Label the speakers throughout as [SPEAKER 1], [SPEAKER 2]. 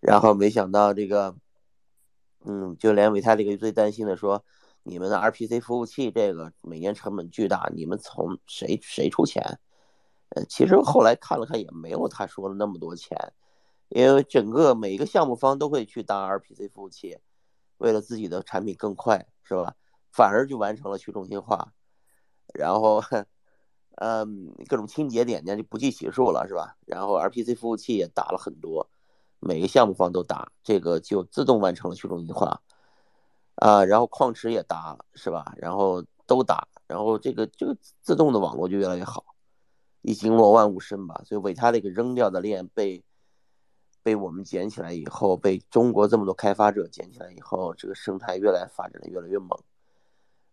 [SPEAKER 1] 然后没想到这个，嗯，就连维泰这个最担心的说，你们的 RPC 服务器这个每年成本巨大，你们从谁谁出钱？呃，其实后来看了看也没有他说的那么多钱，因为整个每一个项目方都会去搭 RPC 服务器，为了自己的产品更快，是吧？反而就完成了去中心化，然后。嗯，各种清节点呢就不计其数了，是吧？然后 RPC 服务器也打了很多，每个项目方都打，这个就自动完成了去中心化，啊，然后矿池也打，是吧？然后都打，然后这个这个自动的网络就越来越好，一经络万物生吧。所以伟他那个扔掉的链被被我们捡起来以后，被中国这么多开发者捡起来以后，这个生态越来发展的越来越猛。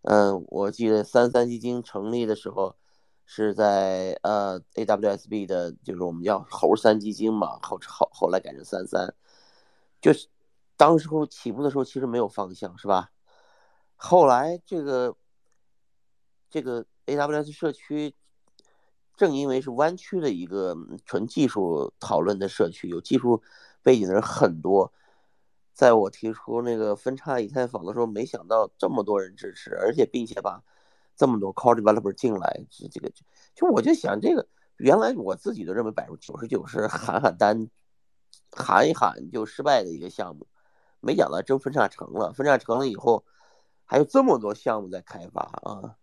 [SPEAKER 1] 嗯，我记得三三基金成立的时候。是在呃 AWSB 的，就是我们叫猴三基金嘛，后后后来改成三三，就是当时候起步的时候其实没有方向，是吧？后来这个这个 AWS 社区，正因为是弯曲的一个纯技术讨论的社区，有技术背景的人很多，在我提出那个分叉以太坊的时候，没想到这么多人支持，而且并且把。这么多 core developer 进来，这这个就我就想这个，原来我自己都认为百分之九十九是喊喊单，喊一喊就失败的一个项目，没想到真分叉成了，分叉成了以后，还有这么多项目在开发啊，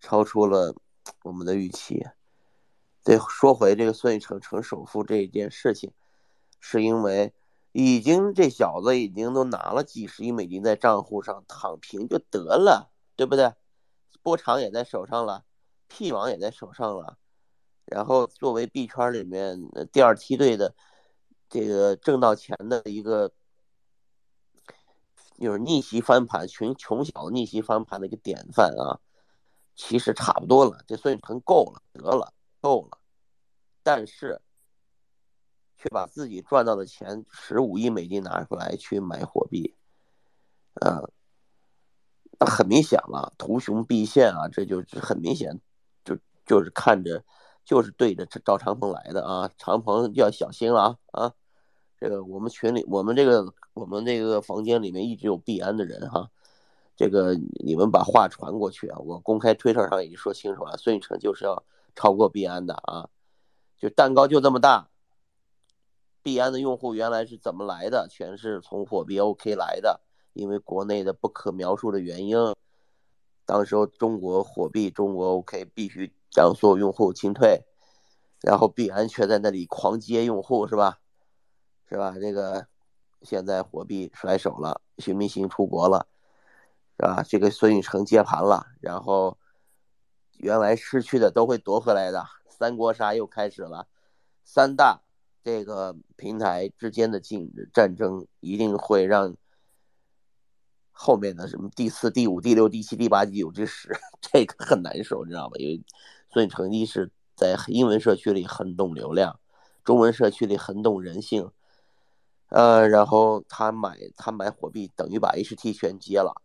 [SPEAKER 1] 超出了我们的预期。对，说回这个孙宇成成首富这一件事情，是因为已经这小子已经都拿了几十亿美金在账户上躺平就得了，对不对？波长也在手上了，P 网也在手上了，然后作为币圈里面第二梯队的这个挣到钱的一个，就是逆袭翻盘、穷穷小逆袭翻盘的一个典范啊，其实差不多了，这孙宇晨够了，得了，够了，但是却把自己赚到的钱十五亿美金拿出来去买货币，很明显了，图穷匕现啊，这就是很明显，就就是看着，就是对着赵长鹏来的啊，长鹏要小心了啊啊！这个我们群里，我们这个我们这个房间里面一直有币安的人哈，这个你们把话传过去啊，我公开推特上已经说清楚了，孙宇晨就是要超过币安的啊，就蛋糕就这么大，币安的用户原来是怎么来的？全是从火币 OK 来的。因为国内的不可描述的原因，当时候中国火币、中国 OK 必须将所有用户清退，然后币安却在那里狂接用户，是吧？是吧？这个现在火币甩手了，徐明星出国了，是吧？这个孙宇成接盘了，然后原来失去的都会夺回来的，三国杀又开始了，三大这个平台之间的竞争战争一定会让。后面的什么第四、第五、第六、第七、第八、第九第十，这个很难受，你知道吧？因为孙宇成一是在英文社区里很懂流量，中文社区里很懂人性，呃，然后他买他买火币等于把 HT 全接了，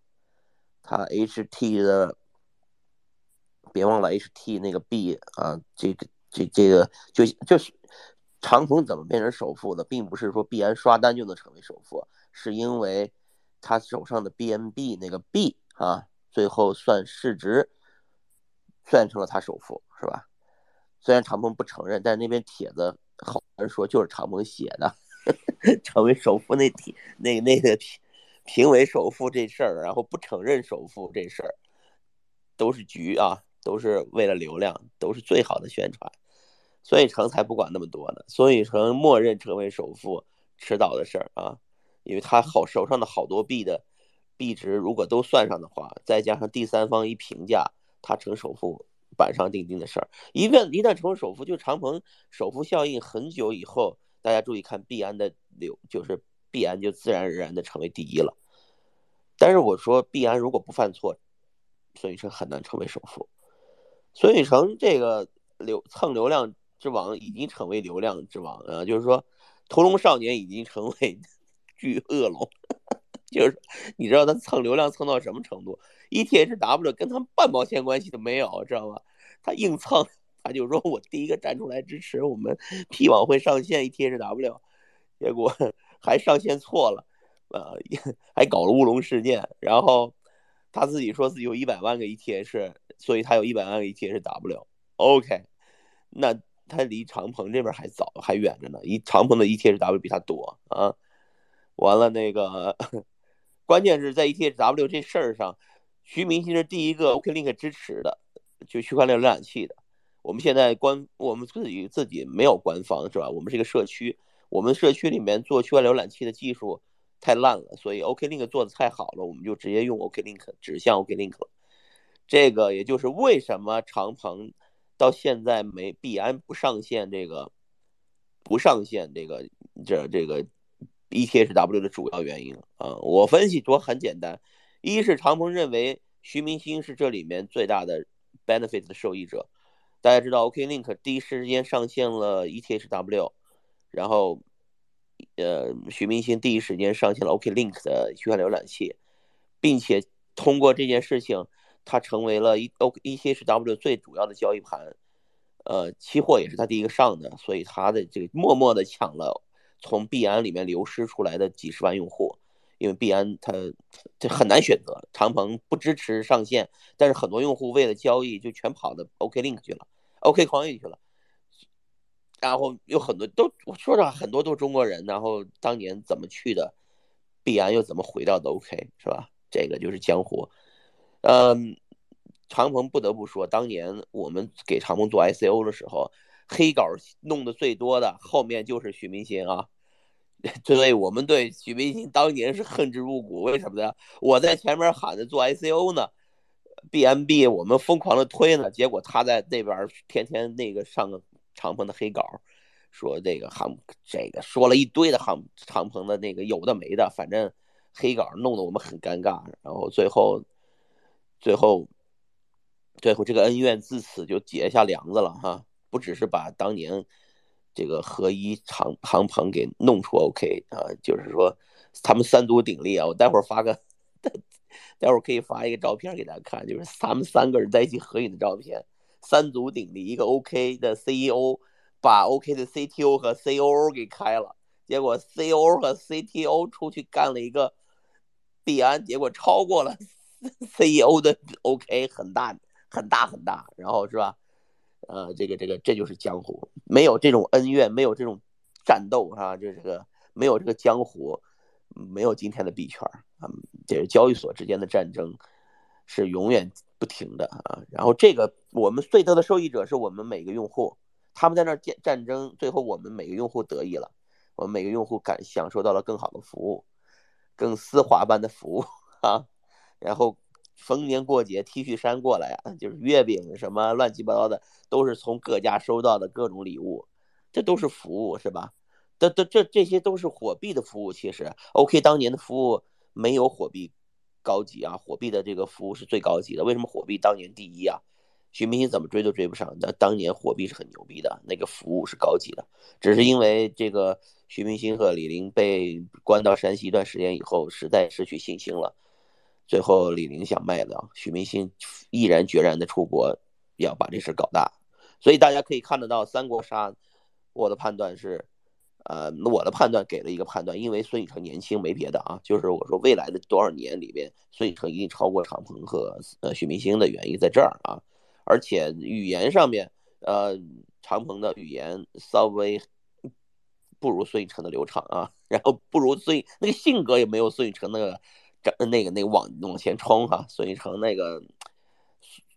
[SPEAKER 1] 他 HT 的，别忘了 HT 那个币啊，这个这这个就就是长鹏怎么变成首富的，并不是说必然刷单就能成为首富，是因为。他手上的 BNB 那个币啊，最后算市值算成了他首富，是吧？虽然长鹏不承认，但是那边帖子好多人说就是长鹏写的，成为首富那题那那个评评为首富这事儿，然后不承认首富这事儿，都是局啊，都是为了流量，都是最好的宣传。孙宇成才不管那么多呢，孙宇成默认成为首富，迟早的事儿啊。因为他好手上的好多币的币值，如果都算上的话，再加上第三方一评价，他成首富板上钉钉的事儿。一旦一旦成为首富，就长鹏首富效应很久以后，大家注意看币安的流，就是币安就自然而然的成为第一了。但是我说币安如果不犯错，孙宇成很难成为首富。孙宇成这个流蹭流量之王已经成为流量之王啊，就是说屠龙少年已经成为。巨恶龙，就是你知道他蹭流量蹭到什么程度？ETHW 跟他们半毛钱关系都没有，知道吗？他硬蹭，他就说我第一个站出来支持我们 P 网会上线 ETHW，结果 还上线错了，呃，还搞了乌龙事件。然后他自己说自己有一百万个 ETH，所以他有一百万个 ETHW。OK，那他离长鹏这边还早还远着呢，一长鹏的 ETHW 比他多啊。完了那个，关键是在 ETHW 这事儿上，徐明星是第一个 OKLink 支持的，就区块链浏览器的。我们现在官我们自己自己没有官方是吧？我们是一个社区，我们社区里面做区块浏览器的技术太烂了，所以 OKLink 做的太好了，我们就直接用 OKLink 指向 OKLink 了。这个也就是为什么长鹏到现在没币安不上线这个不上线这个这这个 ETHW 的主要原因啊。我分析说很简单，一是长鹏认为徐明星是这里面最大的 benefit 的受益者。大家知道，OKLink 第一时间上线了 ETHW，然后，呃，徐明星第一时间上线了 OKLink 的区块浏览器，并且通过这件事情，它成为了 E O ETHW 最主要的交易盘，呃，期货也是他第一个上的，所以他的这个默默的抢了从币安里面流失出来的几十万用户。因为币安它这很难选择，长鹏不支持上线，但是很多用户为了交易就全跑到 OKLink 去了，OK 矿域去了，然后有很多都我说实话很多都是中国人，然后当年怎么去的币安又怎么回到的 OK 是吧？这个就是江湖。嗯，长鹏不得不说，当年我们给长鹏做 ICO 的时候，黑稿弄的最多的后面就是许明星啊。所以我们对许明星当年是恨之入骨，为什么呢？我在前面喊着做 ICO 呢，BNB 我们疯狂的推呢，结果他在那边天天那个上个长鹏的黑稿，说这个航这个说了一堆的航长鹏的那个有的没的，反正黑稿弄得我们很尴尬，然后最后最后最后这个恩怨自此就结下梁子了哈，不只是把当年。这个合一长航鹏给弄出 OK 啊，就是说他们三足鼎立啊！我待会儿发个，待会儿可以发一个照片给大家看，就是他们三个人在一起合影的照片，三足鼎立。一个 OK 的 CEO 把 OK 的 CTO 和 COO 给开了，结果 COO 和 CTO 出去干了一个币安，结果超过了 CEO 的 OK 很大很大很大，然后是吧？呃，这个这个这就是江湖，没有这种恩怨，没有这种战斗啊，就这个没有这个江湖，没有今天的币圈啊，这是交易所之间的战争是永远不停的啊。然后这个我们最大的受益者是我们每个用户，他们在那儿战战争，最后我们每个用户得益了，我们每个用户感享受到了更好的服务，更丝滑般的服务啊，然后。逢年过节，T 恤衫过来啊，就是月饼什么乱七八糟的，都是从各家收到的各种礼物，这都是服务是吧？这这这这些都是火币的服务。其实，OK，当年的服务没有火币高级啊，火币的这个服务是最高级的。为什么火币当年第一啊？徐明星怎么追都追不上。那当年火币是很牛逼的，那个服务是高级的，只是因为这个徐明星和李林被关到山西一段时间以后，实在失去信心了。最后，李宁想卖了，许明星毅然决然的出国，要把这事搞大。所以大家可以看得到，三国杀，我的判断是，呃，我的判断给了一个判断，因为孙宇成年轻，没别的啊，就是我说未来的多少年里边，孙宇成一定超过长鹏和呃许明星的原因在这儿啊。而且语言上面，呃，长鹏的语言稍微不如孙宇成的流畅啊，然后不如孙那个性格也没有孙宇成那个。那个那个往往前冲哈，孙宇成那个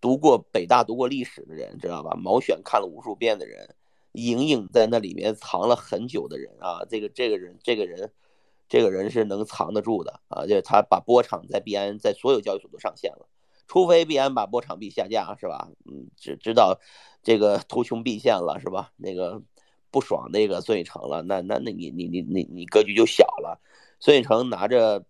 [SPEAKER 1] 读过北大读过历史的人知道吧？毛选看了无数遍的人，隐隐在那里面藏了很久的人啊，这个这个人这个人这个人是能藏得住的啊，就是他把波场在币安在所有交易所都上线了，除非币安把波场币下架是吧？嗯，只知道这个图穷匕现了是吧？那个不爽那个孙宇成了，那那那你你你你你格局就小了，孙宇成拿着。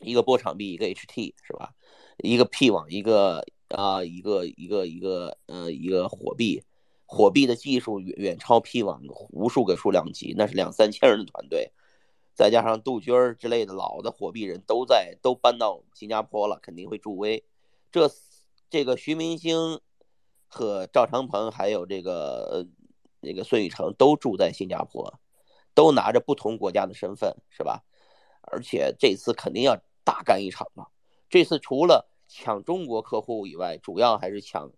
[SPEAKER 1] 一个波场币，一个 HT 是吧？一个 P 网，一个啊，一个一个一个呃，一个火币，火币的技术远远超 P 网无数个数量级，那是两三千人的团队，再加上杜鹃之类的老的火币人都在，都搬到新加坡了，肯定会助威。这这个徐明星和赵长鹏还有这个那个孙宇成都住在新加坡，都拿着不同国家的身份，是吧？而且这次肯定要大干一场了。这次除了抢中国客户以外，主要还是抢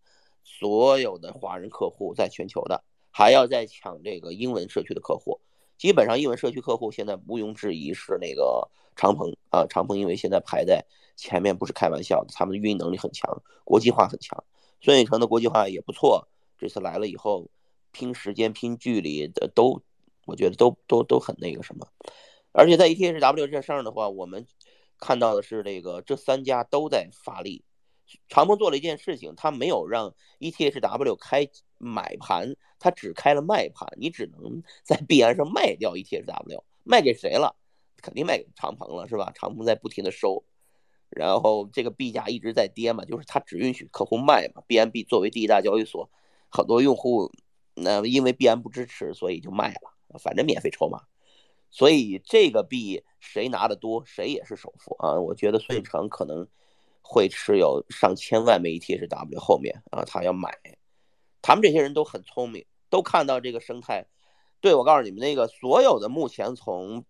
[SPEAKER 1] 所有的华人客户在全球的，还要再抢这个英文社区的客户。基本上英文社区客户现在毋庸置疑是那个长鹏啊，长鹏因为现在排在前面不是开玩笑的，他们的运营能力很强，国际化很强。孙宇晨的国际化也不错，这次来了以后，拼时间、拼距离的都，我觉得都都都很那个什么。而且在 ETHW 这上的话，我们看到的是这个这三家都在发力。长鹏做了一件事情，他没有让 ETHW 开买盘，他只开了卖盘，你只能 在币安上卖掉 ETHW，卖给谁了？肯定卖给长鹏了，是吧？长鹏在不停的收，然后这个币价一直在跌嘛，就是他只允许客户卖嘛。BNB 作为第一大交易所，很多用户那因为币安不支持，所以就卖了，反正免费筹码。所以这个币谁拿的多，谁也是首富啊！我觉得孙宇晨可能会持有上千万枚 ETHW 后面啊，他要买。他们这些人都很聪明，都看到这个生态。对我告诉你们，那个所有的目前从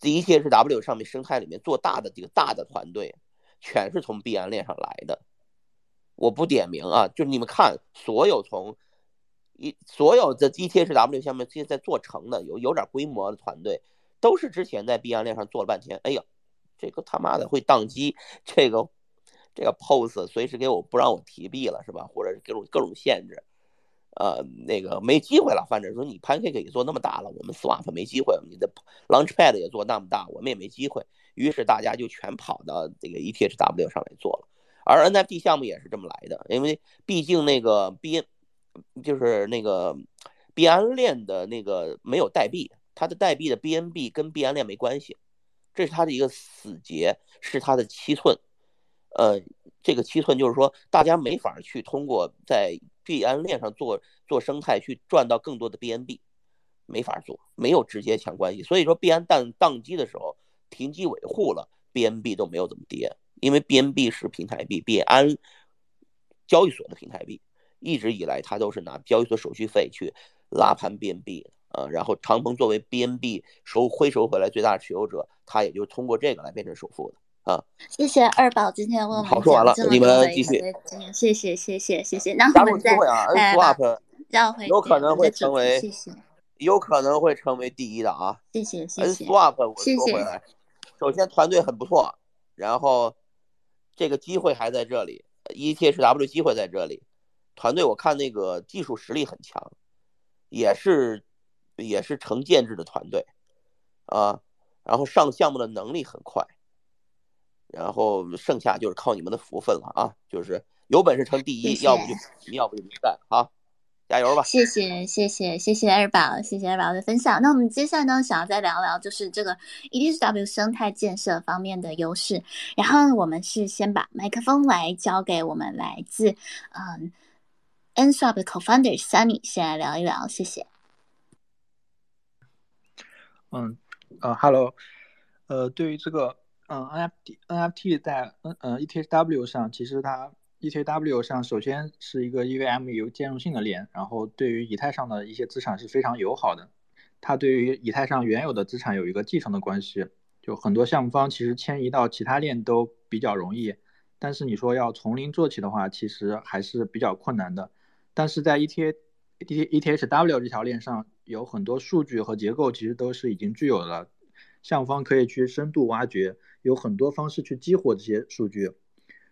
[SPEAKER 1] ETHW 上面生态里面做大的这个大的团队，全是从币安链上来的。我不点名啊，就你们看，所有从一所有的 ETHW 下面现在做成的有有点规模的团队，都是之前在币安链上做了半天。哎呀，这个他妈的会宕机，这个这个 POS 随时给我不让我提币了是吧？或者是给我各种限制，呃，那个没机会了。反正说你 Pancake 也做那么大了，我们 Swap 没机会，你的 Launchpad 也做那么大，我们也没机会。于是大家就全跑到这个 ETHW 上来做了。而 NFT 项目也是这么来的，因为毕竟那个 B。就是那个币安链的那个没有代币，它的代币的 BNB 跟币安链没关系，这是它的一个死结，是它的七寸。呃，这个七寸就是说，大家没法去通过在币安链上做做生态去赚到更多的 BNB，没法做，没有直接强关系。所以说，币安宕宕机的时候，停机维护了，BNB 都没有怎么跌，因为 BNB 是平台币，币安交易所的平台币。一直以来，他都是拿交易所手续费去拉盘 BNB 啊，然后长鹏作为 BNB 收回收回来最大持有者，他也就通过这个来变成首富的啊。
[SPEAKER 2] 谢谢二宝今天问我们
[SPEAKER 1] 好说完了，你们继续。
[SPEAKER 2] 谢谢谢谢谢谢。那我们再
[SPEAKER 1] 哎，Swap 有可能会成为，
[SPEAKER 2] 谢谢，
[SPEAKER 1] 有可能会成为第一的啊。
[SPEAKER 2] 谢谢谢谢。
[SPEAKER 1] Swap 我说回来，首先团队很不错，然后这个机会还在这里，ETHW 机会在这里。团队我看那个技术实力很强，也是也是成建制的团队啊，然后上项目的能力很快，然后剩下就是靠你们的福分了啊，就是有本事成第一，要不就要不就没干啊，加油吧！
[SPEAKER 2] 谢谢谢谢谢谢二宝，谢谢二宝的分享。那我们接下来呢，想要再聊聊就是这个 ETHW 生态建设方面的优势，然后我们是先把麦克风来交给我们来自嗯。Nswap 的 Co-founder Sunny 先来聊一聊，谢谢。
[SPEAKER 3] 嗯，呃，Hello，呃，对于这个，嗯，NFT，NFT 在 N 呃 ETHW 上，其实它 ETHW 上首先是一个 EVM 有兼容性的链，然后对于以太上的一些资产是非常友好的。它对于以太上原有的资产有一个继承的关系，就很多项目方其实迁移到其他链都比较容易，但是你说要从零做起的话，其实还是比较困难的。但是在 ETH ETHW 这条链上有很多数据和结构，其实都是已经具有的，项方可以去深度挖掘，有很多方式去激活这些数据。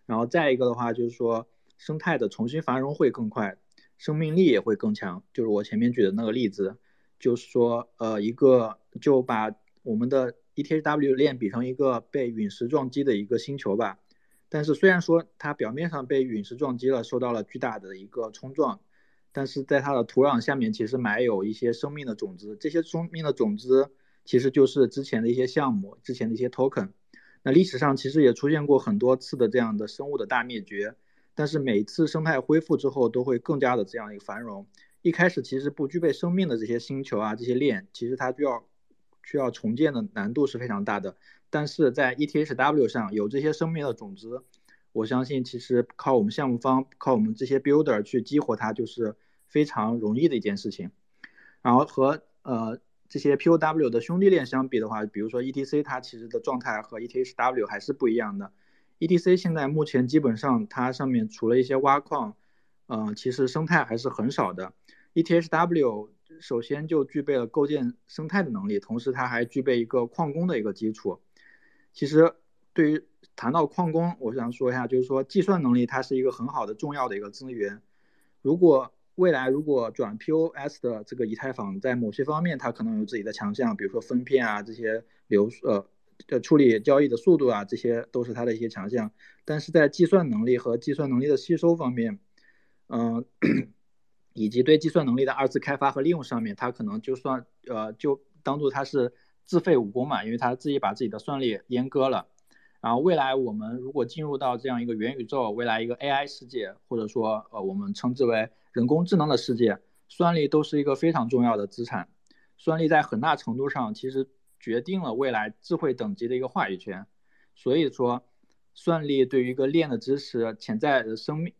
[SPEAKER 3] 然后再一个的话，就是说生态的重新繁荣会更快，生命力也会更强。就是我前面举的那个例子，就是说，呃，一个就把我们的 ETHW 链比成一个被陨石撞击的一个星球吧。但是虽然说它表面上被陨石撞击了，受到了巨大的一个冲撞，但是在它的土壤下面其实埋有一些生命的种子，这些生命的种子其实就是之前的一些项目，之前的一些 token。那历史上其实也出现过很多次的这样的生物的大灭绝，但是每次生态恢复之后都会更加的这样一个繁荣。一开始其实不具备生命的这些星球啊，这些链，其实它就要需要重建的难度是非常大的。但是在 ETHW 上有这些生命的种子，我相信其实靠我们项目方，靠我们这些 builder 去激活它，就是非常容易的一件事情。然后和呃这些 POW 的兄弟链相比的话，比如说 ETC，它其实的状态和 ETHW 还是不一样的。ETC 现在目前基本上它上面除了一些挖矿，嗯，其实生态还是很少的。ETHW 首先就具备了构建生态的能力，同时它还具备一个矿工的一个基础。其实对于谈到矿工，我想说一下，就是说计算能力它是一个很好的重要的一个资源。如果未来如果转 POS 的这个以太坊，在某些方面它可能有自己的强项，比如说分片啊这些流呃的处理交易的速度啊，这些都是它的一些强项。但是在计算能力和计算能力的吸收方面，嗯。以及对计算能力的二次开发和利用上面，它可能就算呃就当做它是自废武功嘛，因为它自己把自己的算力阉割了。然后未来我们如果进入到这样一个元宇宙，未来一个 AI 世界，或者说呃我们称之为人工智能的世界，算力都是一个非常重要的资产。算力在很大程度上其实决定了未来智慧等级的一个话语权。所以说，算力对于一个链的支持，潜在的生命。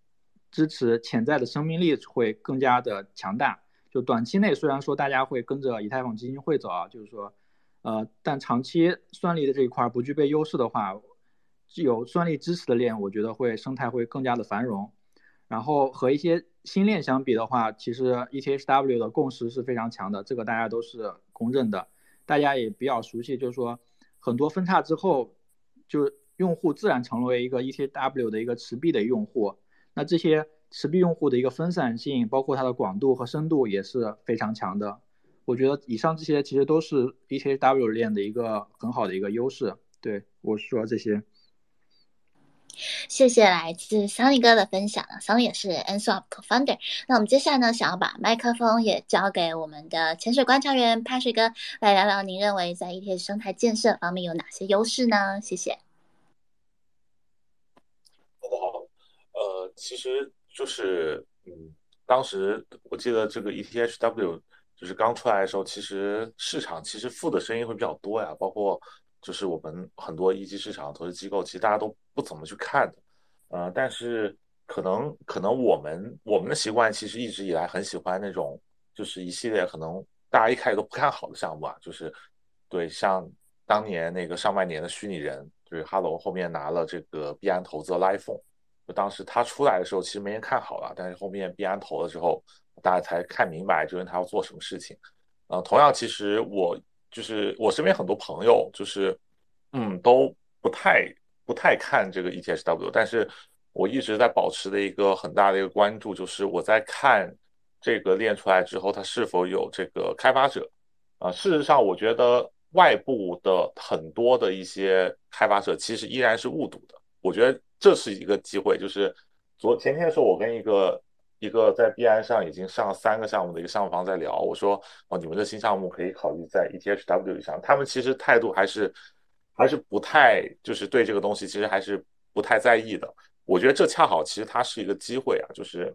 [SPEAKER 3] 支持潜在的生命力会更加的强大。就短期内虽然说大家会跟着以太坊基金会走啊，就是说，呃，但长期算力的这一块不具备优势的话，有算力支持的链，我觉得会生态会更加的繁荣。然后和一些新链相比的话，其实 ETHW 的共识是非常强的，这个大家都是公认的，大家也比较熟悉。就是说，很多分叉之后，就用户自然成为一个 ETHW 的一个持币的用户。那这些持币用户的一个分散性，包括它的广度和深度也是非常强的。我觉得以上这些其实都是 ETHW 链的一个很好的一个优势。对我说这些。
[SPEAKER 2] 谢谢来自桑尼哥的分享桑尼也是 Answap Co-founder。那我们接下来呢，想要把麦克风也交给我们的潜水观察员潘水哥，来聊聊您认为在 ETH 生态建设方面有哪些优势呢？谢谢。
[SPEAKER 4] 其实就是，嗯，当时我记得这个 ETHW 就是刚出来的时候，其实市场其实负的声音会比较多呀，包括就是我们很多一级市场投资机构，其实大家都不怎么去看的，呃，但是可能可能我们我们的习惯其实一直以来很喜欢那种就是一系列可能大家一开始都不看好的项目啊，就是对像当年那个上半年的虚拟人，就是哈喽后面拿了这个币安投资的 iPhone。当时他出来的时候，其实没人看好了，但是后面币安投了之后，大家才看明白究竟他要做什么事情。呃，同样，其实我就是我身边很多朋友，就是嗯，都不太不太看这个 ETHW，但是我一直在保持的一个很大的一个关注，就是我在看这个练出来之后，它是否有这个开发者。啊，事实上，我觉得外部的很多的一些开发者其实依然是误读的。我觉得。这是一个机会，就是昨前天的时候，我跟一个一个在币安上已经上了三个项目的一个项目方在聊，我说哦，你们的新项目可以考虑在 ETHW 上，他们其实态度还是还是不太，就是对这个东西其实还是不太在意的。我觉得这恰好其实它是一个机会啊，就是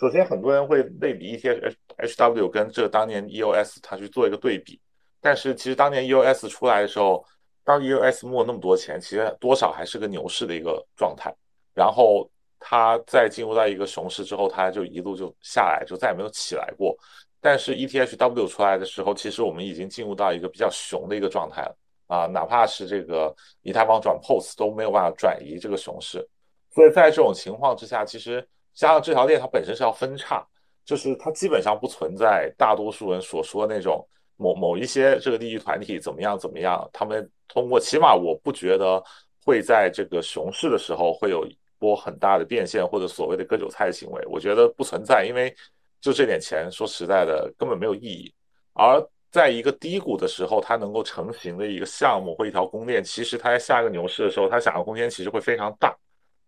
[SPEAKER 4] 首先很多人会类比 ETHW 跟这当年 EOS 它去做一个对比，但是其实当年 EOS 出来的时候。当 EOS 募那么多钱，其实多少还是个牛市的一个状态。然后它在进入到一个熊市之后，它就一路就下来，就再也没有起来过。但是 ETHW 出来的时候，其实我们已经进入到一个比较熊的一个状态了啊，哪怕是这个以太坊转 POS 都没有办法转移这个熊市。所以在这种情况之下，其实加上这条链它本身是要分叉，就是它基本上不存在大多数人所说的那种某某一些这个利益团体怎么样怎么样，他们。通过起码我不觉得会在这个熊市的时候会有一波很大的变现或者所谓的割韭菜行为，我觉得不存在，因为就这点钱，说实在的根本没有意义。而在一个低谷的时候，它能够成型的一个项目或一条公链，其实它在下一个牛市的时候，它想要空间其实会非常大。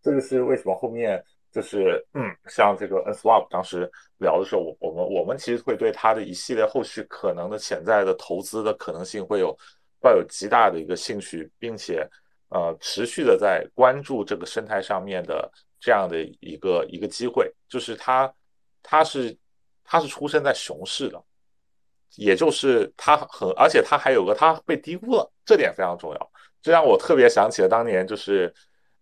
[SPEAKER 4] 这个是为什么后面就是嗯，像这个 Nswap 当时聊的时候，我我们我们其实会对它的一系列后续可能的潜在的投资的可能性会有。抱有极大的一个兴趣，并且呃持续的在关注这个生态上面的这样的一个一个机会，就是它它是它是出生在熊市的，也就是它很而且它还有个它被低估了，这点非常重要。这让我特别想起了当年就是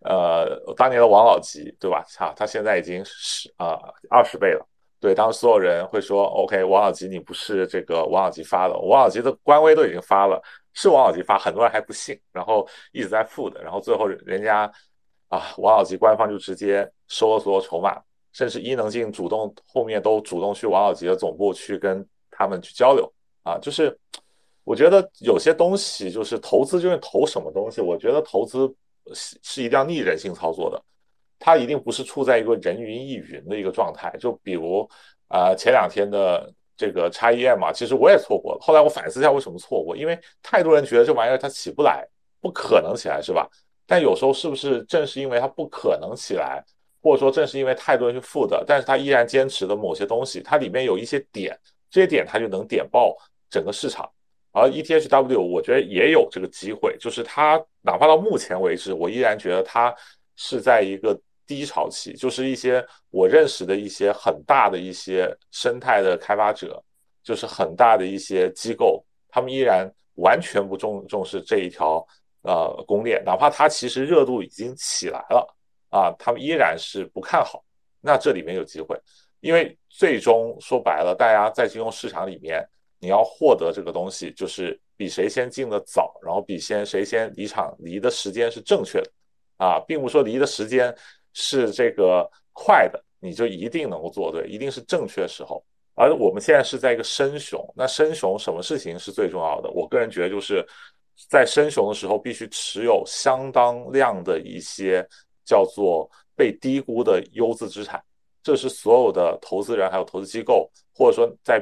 [SPEAKER 4] 呃当年的王老吉，对吧？哈，他现在已经十啊二十倍了对，当时所有人会说，OK，王老吉你不是这个王老吉发的，王老吉的官微都已经发了，是王老吉发，很多人还不信，然后一直在负的，然后最后人家啊，王老吉官方就直接收了所有筹码，甚至伊能静主动后面都主动去王老吉的总部去跟他们去交流啊，就是我觉得有些东西就是投资就是投什么东西，我觉得投资是是一定要逆人性操作的。它一定不是处在一个人云亦云的一个状态，就比如，啊前两天的这个叉 EM 嘛，其实我也错过了。后来我反思一下为什么错过，因为太多人觉得这玩意儿它起不来，不可能起来，是吧？但有时候是不是正是因为它不可能起来，或者说正是因为太多人去负的，但是它依然坚持的某些东西，它里面有一些点，这些点它就能点爆整个市场。而 ETHW 我觉得也有这个机会，就是它哪怕到目前为止，我依然觉得它是在一个。低潮期就是一些我认识的一些很大的一些生态的开发者，就是很大的一些机构，他们依然完全不重重视这一条呃公链，哪怕它其实热度已经起来了啊，他们依然是不看好。那这里面有机会，因为最终说白了，大家在金融市场里面，你要获得这个东西，就是比谁先进的早，然后比先谁先离场离的时间是正确的啊，并不说离的时间。是这个快的，你就一定能够做对，一定是正确时候。而我们现在是在一个深熊，那深熊什么事情是最重要的？我个人觉得就是在深熊的时候，必须持有相当量的一些叫做被低估的优质资产，这是所有的投资人还有投资机构，或者说在